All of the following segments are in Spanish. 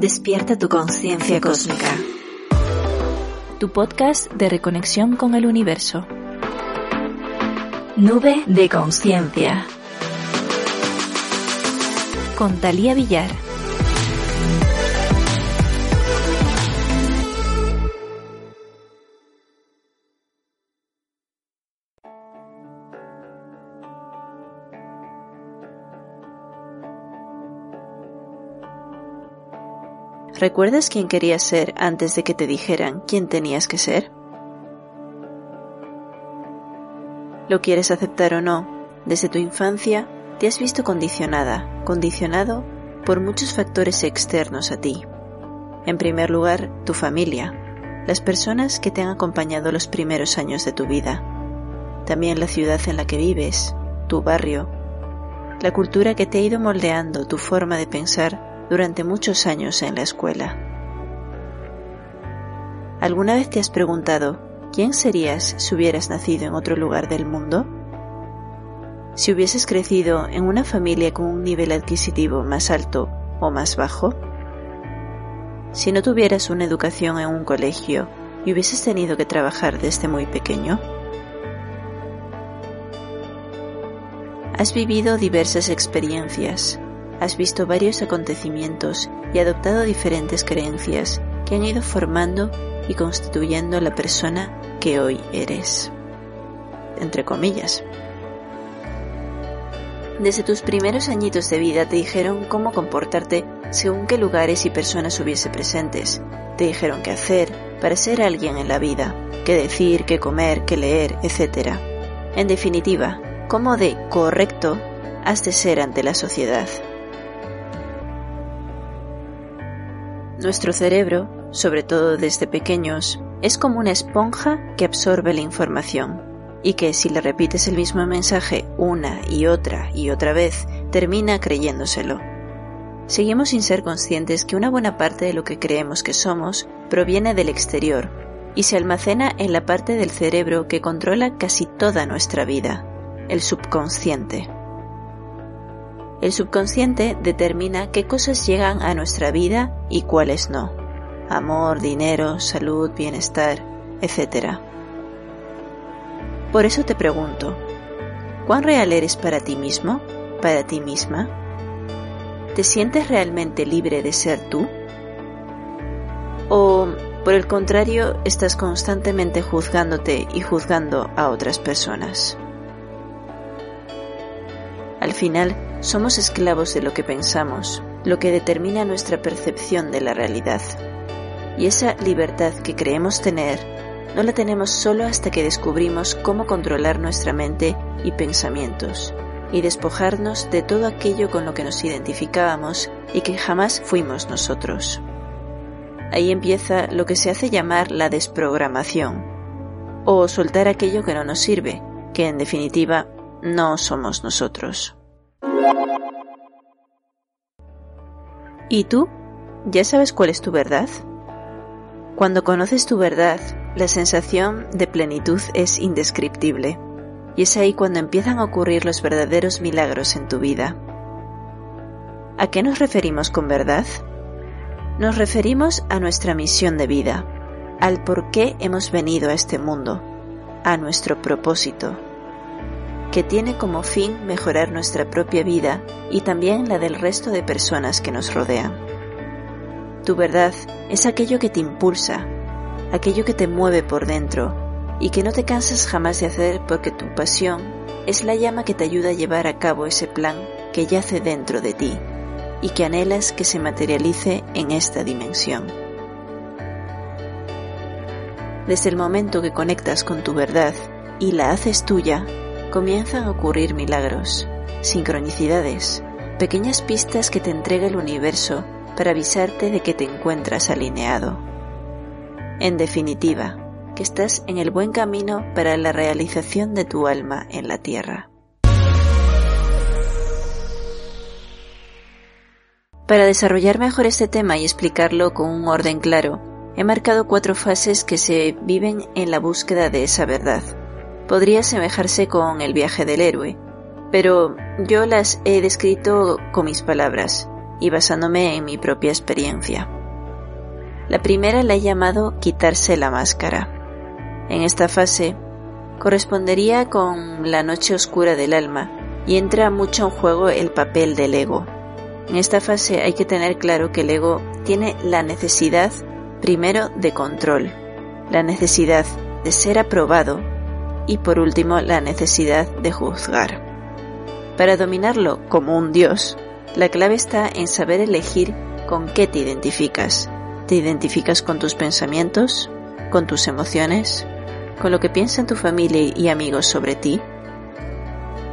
Despierta tu conciencia cósmica. Tu podcast de reconexión con el universo. Nube de conciencia. Con Talía Villar. ¿Recuerdas quién querías ser antes de que te dijeran quién tenías que ser? Lo quieres aceptar o no, desde tu infancia te has visto condicionada, condicionado por muchos factores externos a ti. En primer lugar, tu familia, las personas que te han acompañado los primeros años de tu vida, también la ciudad en la que vives, tu barrio, la cultura que te ha ido moldeando tu forma de pensar durante muchos años en la escuela. ¿Alguna vez te has preguntado quién serías si hubieras nacido en otro lugar del mundo? Si hubieses crecido en una familia con un nivel adquisitivo más alto o más bajo? Si no tuvieras una educación en un colegio y hubieses tenido que trabajar desde muy pequeño? Has vivido diversas experiencias, has visto varios acontecimientos y adoptado diferentes creencias que han ido formando y constituyendo la persona que hoy eres. Entre comillas. Desde tus primeros añitos de vida te dijeron cómo comportarte según qué lugares y personas hubiese presentes. Te dijeron qué hacer para ser alguien en la vida, qué decir, qué comer, qué leer, etc. En definitiva, cómo de correcto has de ser ante la sociedad. Nuestro cerebro, sobre todo desde pequeños, es como una esponja que absorbe la información y que si le repites el mismo mensaje una y otra y otra vez, termina creyéndoselo. Seguimos sin ser conscientes que una buena parte de lo que creemos que somos proviene del exterior y se almacena en la parte del cerebro que controla casi toda nuestra vida, el subconsciente. El subconsciente determina qué cosas llegan a nuestra vida y cuáles no. Amor, dinero, salud, bienestar, etc. Por eso te pregunto, ¿cuán real eres para ti mismo, para ti misma? ¿Te sientes realmente libre de ser tú? ¿O, por el contrario, estás constantemente juzgándote y juzgando a otras personas? Al final, somos esclavos de lo que pensamos, lo que determina nuestra percepción de la realidad. Y esa libertad que creemos tener, no la tenemos solo hasta que descubrimos cómo controlar nuestra mente y pensamientos, y despojarnos de todo aquello con lo que nos identificábamos y que jamás fuimos nosotros. Ahí empieza lo que se hace llamar la desprogramación, o soltar aquello que no nos sirve, que en definitiva no somos nosotros. ¿Y tú? ¿Ya sabes cuál es tu verdad? Cuando conoces tu verdad, la sensación de plenitud es indescriptible, y es ahí cuando empiezan a ocurrir los verdaderos milagros en tu vida. ¿A qué nos referimos con verdad? Nos referimos a nuestra misión de vida, al por qué hemos venido a este mundo, a nuestro propósito, que tiene como fin mejorar nuestra propia vida y también la del resto de personas que nos rodean. Tu verdad es aquello que te impulsa, aquello que te mueve por dentro y que no te cansas jamás de hacer porque tu pasión es la llama que te ayuda a llevar a cabo ese plan que yace dentro de ti y que anhelas que se materialice en esta dimensión. Desde el momento que conectas con tu verdad y la haces tuya, comienzan a ocurrir milagros, sincronicidades, pequeñas pistas que te entrega el universo para avisarte de que te encuentras alineado. En definitiva, que estás en el buen camino para la realización de tu alma en la tierra. Para desarrollar mejor este tema y explicarlo con un orden claro, he marcado cuatro fases que se viven en la búsqueda de esa verdad podría asemejarse con el viaje del héroe, pero yo las he descrito con mis palabras, y basándome en mi propia experiencia. La primera la he llamado quitarse la máscara. En esta fase correspondería con la noche oscura del alma y entra mucho en juego el papel del ego. En esta fase hay que tener claro que el ego tiene la necesidad primero de control, la necesidad de ser aprobado y por último la necesidad de juzgar. Para dominarlo como un dios, la clave está en saber elegir con qué te identificas. ¿Te identificas con tus pensamientos? ¿Con tus emociones? ¿Con lo que piensan tu familia y amigos sobre ti?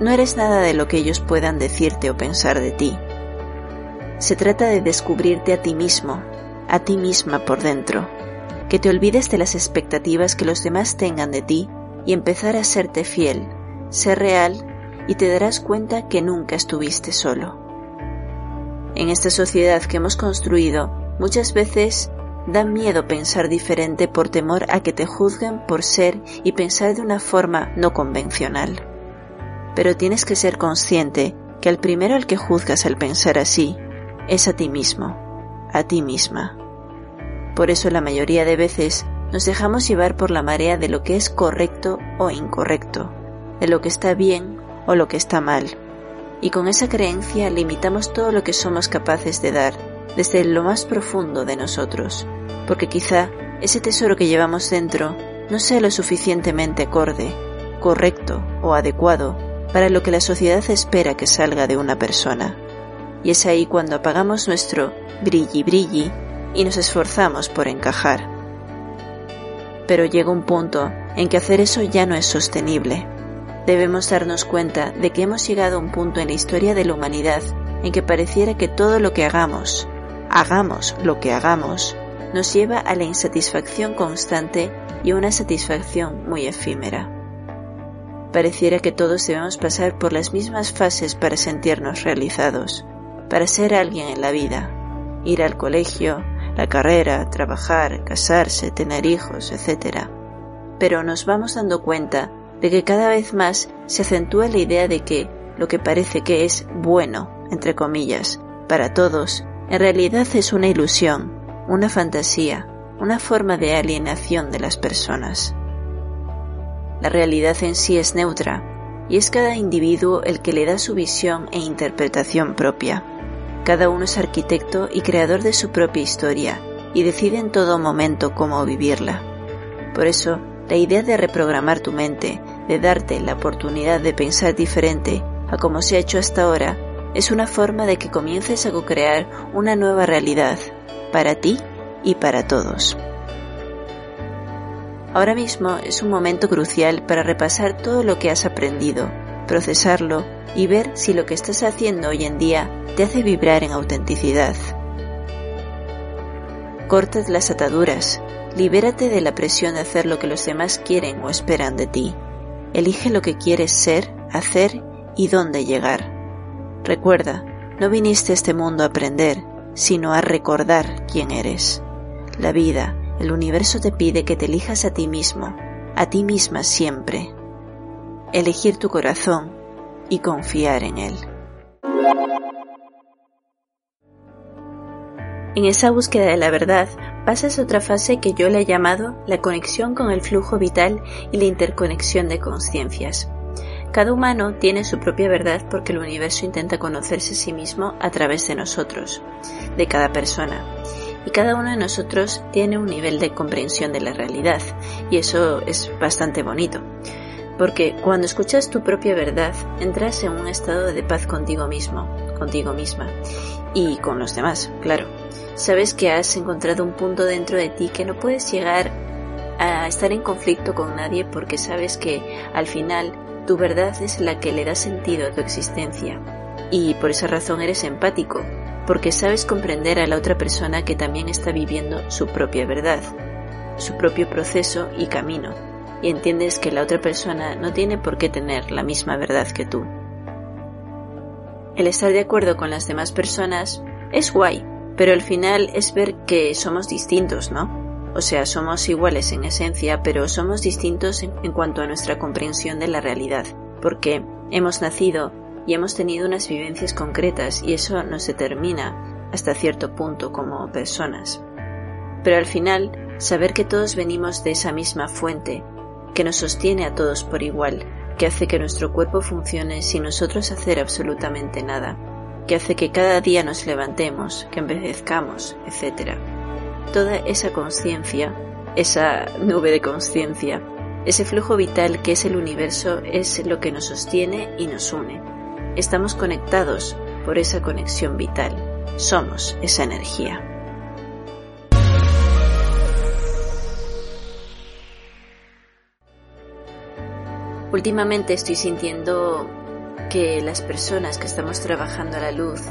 No eres nada de lo que ellos puedan decirte o pensar de ti. Se trata de descubrirte a ti mismo, a ti misma por dentro, que te olvides de las expectativas que los demás tengan de ti y empezar a serte fiel, ser real y te darás cuenta que nunca estuviste solo. En esta sociedad que hemos construido, muchas veces da miedo pensar diferente por temor a que te juzguen por ser y pensar de una forma no convencional. Pero tienes que ser consciente que al primero al que juzgas al pensar así es a ti mismo, a ti misma. Por eso la mayoría de veces nos dejamos llevar por la marea de lo que es correcto o incorrecto, de lo que está bien o lo que está mal. Y con esa creencia limitamos todo lo que somos capaces de dar desde lo más profundo de nosotros, porque quizá ese tesoro que llevamos dentro no sea lo suficientemente acorde, correcto o adecuado para lo que la sociedad espera que salga de una persona. Y es ahí cuando apagamos nuestro brilli brilli y nos esforzamos por encajar. Pero llega un punto en que hacer eso ya no es sostenible. Debemos darnos cuenta de que hemos llegado a un punto en la historia de la humanidad en que pareciera que todo lo que hagamos, hagamos lo que hagamos, nos lleva a la insatisfacción constante y a una satisfacción muy efímera. Pareciera que todos debemos pasar por las mismas fases para sentirnos realizados, para ser alguien en la vida, ir al colegio, la carrera, trabajar, casarse, tener hijos, etc. Pero nos vamos dando cuenta de que cada vez más se acentúa la idea de que lo que parece que es bueno, entre comillas, para todos, en realidad es una ilusión, una fantasía, una forma de alienación de las personas. La realidad en sí es neutra, y es cada individuo el que le da su visión e interpretación propia. Cada uno es arquitecto y creador de su propia historia, y decide en todo momento cómo vivirla. Por eso, la idea de reprogramar tu mente, de darte la oportunidad de pensar diferente a como se ha hecho hasta ahora, es una forma de que comiences a co-crear una nueva realidad para ti y para todos. Ahora mismo es un momento crucial para repasar todo lo que has aprendido, procesarlo y ver si lo que estás haciendo hoy en día te hace vibrar en autenticidad. Cortas las ataduras, libérate de la presión de hacer lo que los demás quieren o esperan de ti. Elige lo que quieres ser, hacer y dónde llegar. Recuerda, no viniste a este mundo a aprender, sino a recordar quién eres. La vida, el universo te pide que te elijas a ti mismo, a ti misma siempre. Elegir tu corazón y confiar en él. En esa búsqueda de la verdad pasas otra fase que yo le he llamado la conexión con el flujo vital y la interconexión de conciencias. Cada humano tiene su propia verdad porque el universo intenta conocerse a sí mismo a través de nosotros, de cada persona. Y cada uno de nosotros tiene un nivel de comprensión de la realidad, y eso es bastante bonito. Porque cuando escuchas tu propia verdad, entras en un estado de paz contigo mismo, contigo misma, y con los demás, claro. Sabes que has encontrado un punto dentro de ti que no puedes llegar a estar en conflicto con nadie porque sabes que al final tu verdad es la que le da sentido a tu existencia. Y por esa razón eres empático, porque sabes comprender a la otra persona que también está viviendo su propia verdad, su propio proceso y camino, y entiendes que la otra persona no tiene por qué tener la misma verdad que tú. El estar de acuerdo con las demás personas es guay, pero al final es ver que somos distintos, ¿no? O sea, somos iguales en esencia, pero somos distintos en, cuanto a nuestra comprensión de la realidad, porque hemos nacido y hemos tenido unas vivencias concretas y eso nos determina hasta cierto punto como personas. Pero al final, saber que todos venimos de esa misma fuente, que nos sostiene a todos por igual, que hace que nuestro cuerpo funcione sin nosotros hacer absolutamente nada, que hace que cada día nos levantemos, que envejezcamos, etc. Toda esa conciencia, esa nube de conciencia, ese flujo vital que es el universo es lo que nos sostiene y nos une. Estamos conectados por esa conexión vital. Somos esa energía. Últimamente estoy sintiendo que las personas que estamos trabajando a la luz,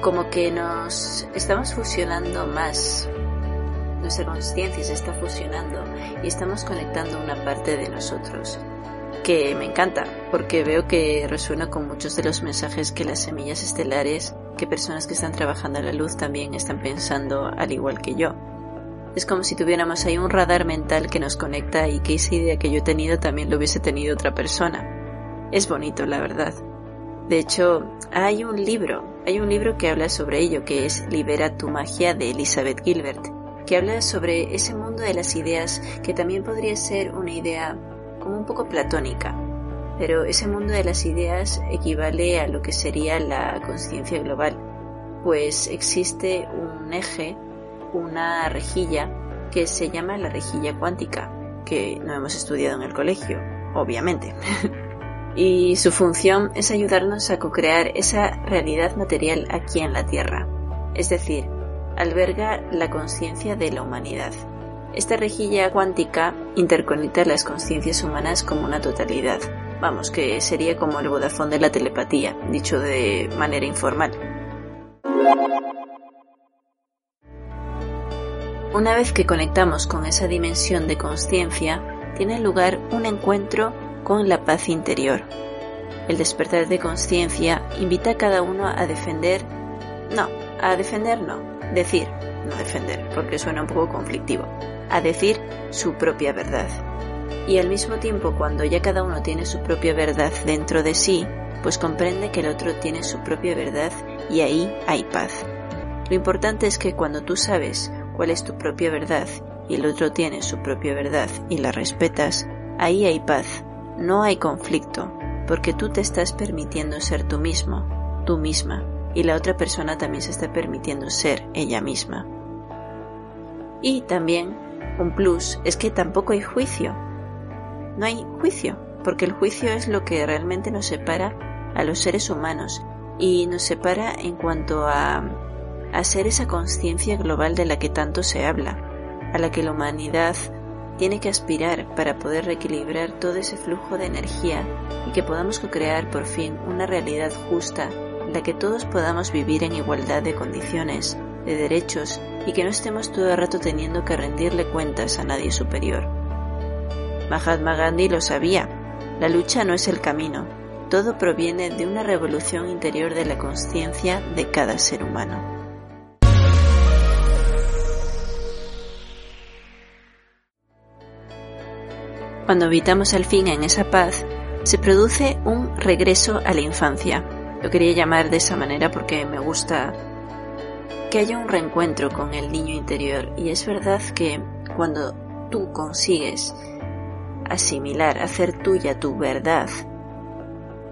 como que nos estamos fusionando más. Nuestra conciencia se está fusionando y estamos conectando una parte de nosotros que me encanta porque veo que resuena con muchos de los mensajes que las semillas estelares, que personas que están trabajando a la luz también están pensando al igual que yo. Es como si tuviéramos ahí un radar mental que nos conecta y que esa idea que yo he tenido también lo hubiese tenido otra persona. Es bonito, la verdad. De hecho, hay un libro, hay un libro que habla sobre ello, que es Libera tu magia de Elizabeth Gilbert, que habla sobre ese mundo de las ideas que también podría ser una idea como un poco platónica, pero ese mundo de las ideas equivale a lo que sería la conciencia global, pues existe un eje una rejilla que se llama la rejilla cuántica, que no hemos estudiado en el colegio, obviamente. y su función es ayudarnos a co-crear esa realidad material aquí en la Tierra, es decir, alberga la conciencia de la humanidad. Esta rejilla cuántica interconecta las conciencias humanas como una totalidad. Vamos, que sería como el Vodafone de la telepatía, dicho de manera informal. Una vez que conectamos con esa dimensión de conciencia, tiene lugar un encuentro con la paz interior. El despertar de conciencia invita a cada uno a defender, no, a defender no, decir, no defender, porque suena un poco conflictivo, a decir su propia verdad. Y al mismo tiempo, cuando ya cada uno tiene su propia verdad dentro de sí, pues comprende que el otro tiene su propia verdad y ahí hay paz. Lo importante es que cuando tú sabes cuál es tu propia verdad y el otro tiene su propia verdad y la respetas, ahí hay paz, no hay conflicto, porque tú te estás permitiendo ser tú mismo, tú misma, y la otra persona también se está permitiendo ser ella misma. Y también un plus es que tampoco hay juicio. No hay juicio, porque el juicio es lo que realmente nos separa a los seres humanos y nos separa en cuanto a ser esa conciencia global de la que tanto se habla, a la que la humanidad tiene que aspirar para poder reequilibrar todo ese flujo de energía y que podamos crear por fin una realidad justa en la que todos podamos vivir en igualdad de condiciones, de derechos y que no estemos todo el rato teniendo que rendirle cuentas a nadie superior. Mahatma Gandhi lo sabía, la lucha no es el camino, todo proviene de una revolución interior de la conciencia de cada ser humano. Cuando habitamos al fin en esa paz, se produce un regreso a la infancia. Lo quería llamar de esa manera porque me gusta que haya un reencuentro con el niño interior. Y es verdad que cuando tú consigues asimilar, hacer tuya tu verdad,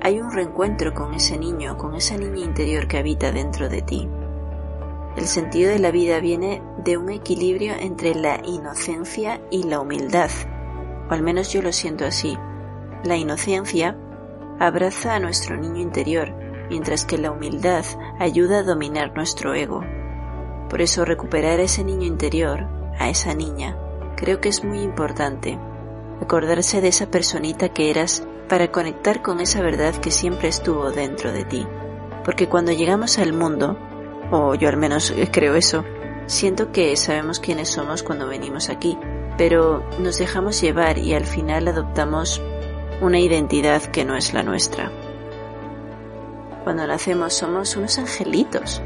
hay un reencuentro con ese niño, con esa niña interior que habita dentro de ti. El sentido de la vida viene de un equilibrio entre la inocencia y la humildad o al menos yo lo siento así. La inocencia abraza a nuestro niño interior, mientras que la humildad ayuda a dominar nuestro ego. Por eso recuperar a ese niño interior, a esa niña, creo que es muy importante. Acordarse de esa personita que eras para conectar con esa verdad que siempre estuvo dentro de ti. Porque cuando llegamos al mundo, o yo al menos creo eso, siento que sabemos quiénes somos cuando venimos aquí, pero nos dejamos llevar y al final adoptamos una identidad que no es la nuestra. Cuando nacemos somos unos angelitos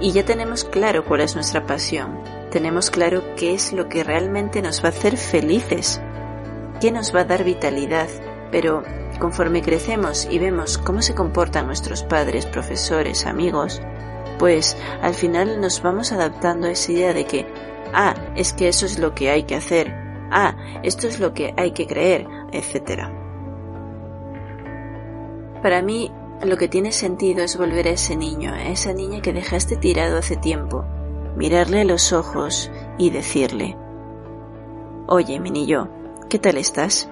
y ya tenemos claro cuál es nuestra pasión, tenemos claro qué es lo que realmente nos va a hacer felices, qué nos va a dar vitalidad, pero conforme crecemos y vemos cómo se comportan nuestros padres, profesores, amigos, pues al final nos vamos adaptando a esa idea de que, ah, es que eso es lo que hay que hacer, ah, esto es lo que hay que creer, etc. Para mí, lo que tiene sentido es volver a ese niño, a esa niña que dejaste tirado hace tiempo, mirarle a los ojos y decirle, Oye, mi niño, ¿qué tal estás?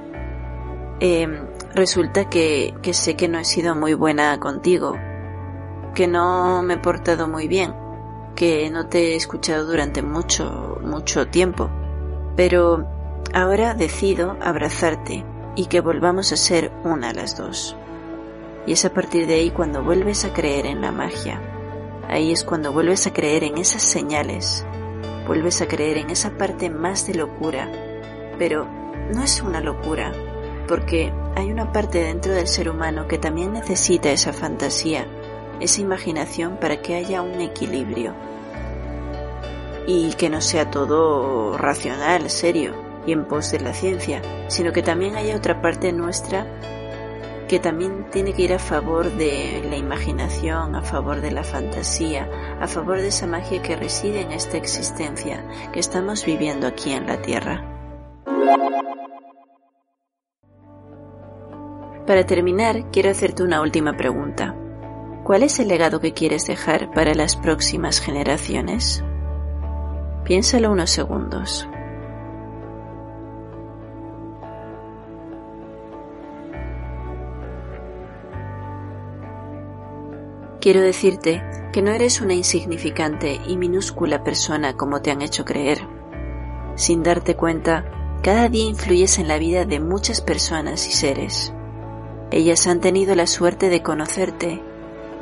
Eh, resulta que, que sé que no he sido muy buena contigo, que no me he portado muy bien, que no te he escuchado durante mucho, mucho tiempo, pero ahora decido abrazarte y que volvamos a ser una las dos. Y es a partir de ahí cuando vuelves a creer en la magia. Ahí es cuando vuelves a creer en esas señales, vuelves a creer en esa parte más de locura, pero no es una locura, porque hay una parte dentro del ser humano que también necesita esa fantasía, esa imaginación para que haya un equilibrio. Y que no sea todo racional, serio y en pos de la ciencia, sino que también haya otra parte nuestra que también tiene que ir a favor de la imaginación, a favor de la fantasía, a favor de esa magia que reside en esta existencia que estamos viviendo aquí en la Tierra. Para terminar, quiero hacerte una última pregunta. ¿Cuál es el legado que quieres dejar para las próximas generaciones? Piénsalo unos segundos. Quiero decirte que no eres una insignificante y minúscula persona como te han hecho creer. Sin darte cuenta, cada día influyes en la vida de muchas personas y seres. Ellas han tenido la suerte de conocerte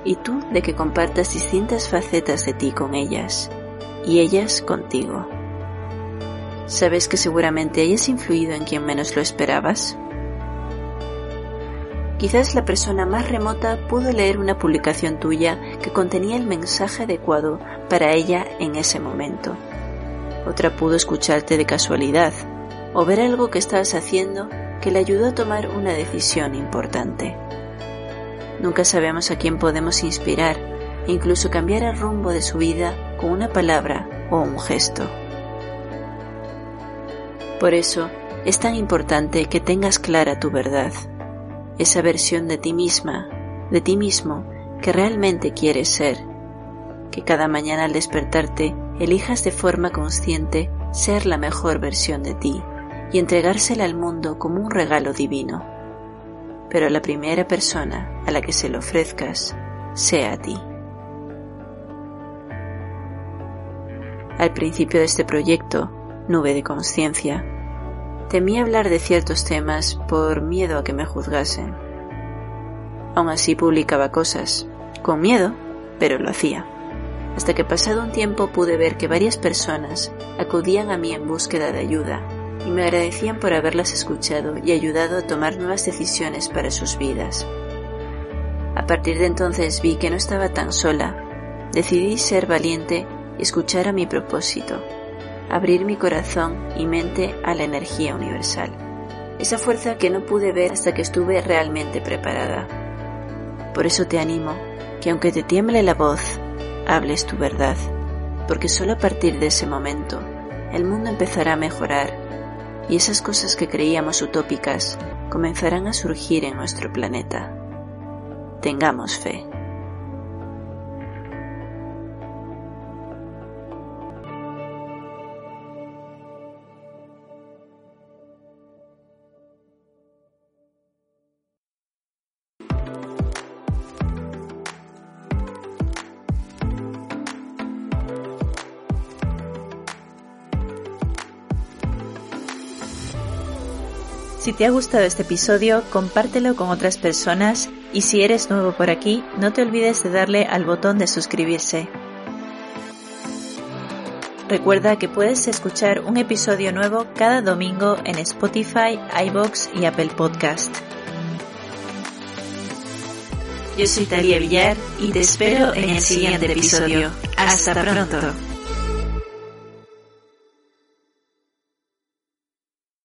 y tú de que compartas distintas facetas de ti con ellas y ellas contigo. ¿Sabes que seguramente hayas influido en quien menos lo esperabas? Quizás la persona más remota pudo leer una publicación tuya que contenía el mensaje adecuado para ella en ese momento. Otra pudo escucharte de casualidad o ver algo que estabas haciendo que le ayudó a tomar una decisión importante. Nunca sabemos a quién podemos inspirar e incluso cambiar el rumbo de su vida con una palabra o un gesto. Por eso es tan importante que tengas clara tu verdad, esa versión de ti misma, de ti mismo que realmente quieres ser, que cada mañana al despertarte elijas de forma consciente ser la mejor versión de ti y entregársela al mundo como un regalo divino. Pero la primera persona a la que se lo ofrezcas sea a ti. Al principio de este proyecto, Nube de Conciencia, temí hablar de ciertos temas por miedo a que me juzgasen. Aún así publicaba cosas, con miedo, pero lo hacía. Hasta que pasado un tiempo pude ver que varias personas acudían a mí en búsqueda de ayuda y me agradecían por haberlas escuchado y ayudado a tomar nuevas decisiones para sus vidas. A partir de entonces vi que no estaba tan sola. Decidí ser valiente y escuchar a mi propósito, abrir mi corazón y mente a la energía universal, esa fuerza que no pude ver hasta que estuve realmente preparada. Por eso te animo que aunque te tiemble la voz, hables tu verdad, porque solo a partir de ese momento el mundo empezará a mejorar y esas cosas que creíamos utópicas comenzarán a surgir en nuestro planeta. Tengamos fe. Si te ha gustado este episodio, compártelo con otras personas y si eres nuevo por aquí, no te olvides de darle al botón de suscribirse. Recuerda que puedes escuchar un episodio nuevo cada domingo en Spotify, iBox y Apple Podcast. Yo soy Talia Villar y te espero en el siguiente episodio. Hasta pronto.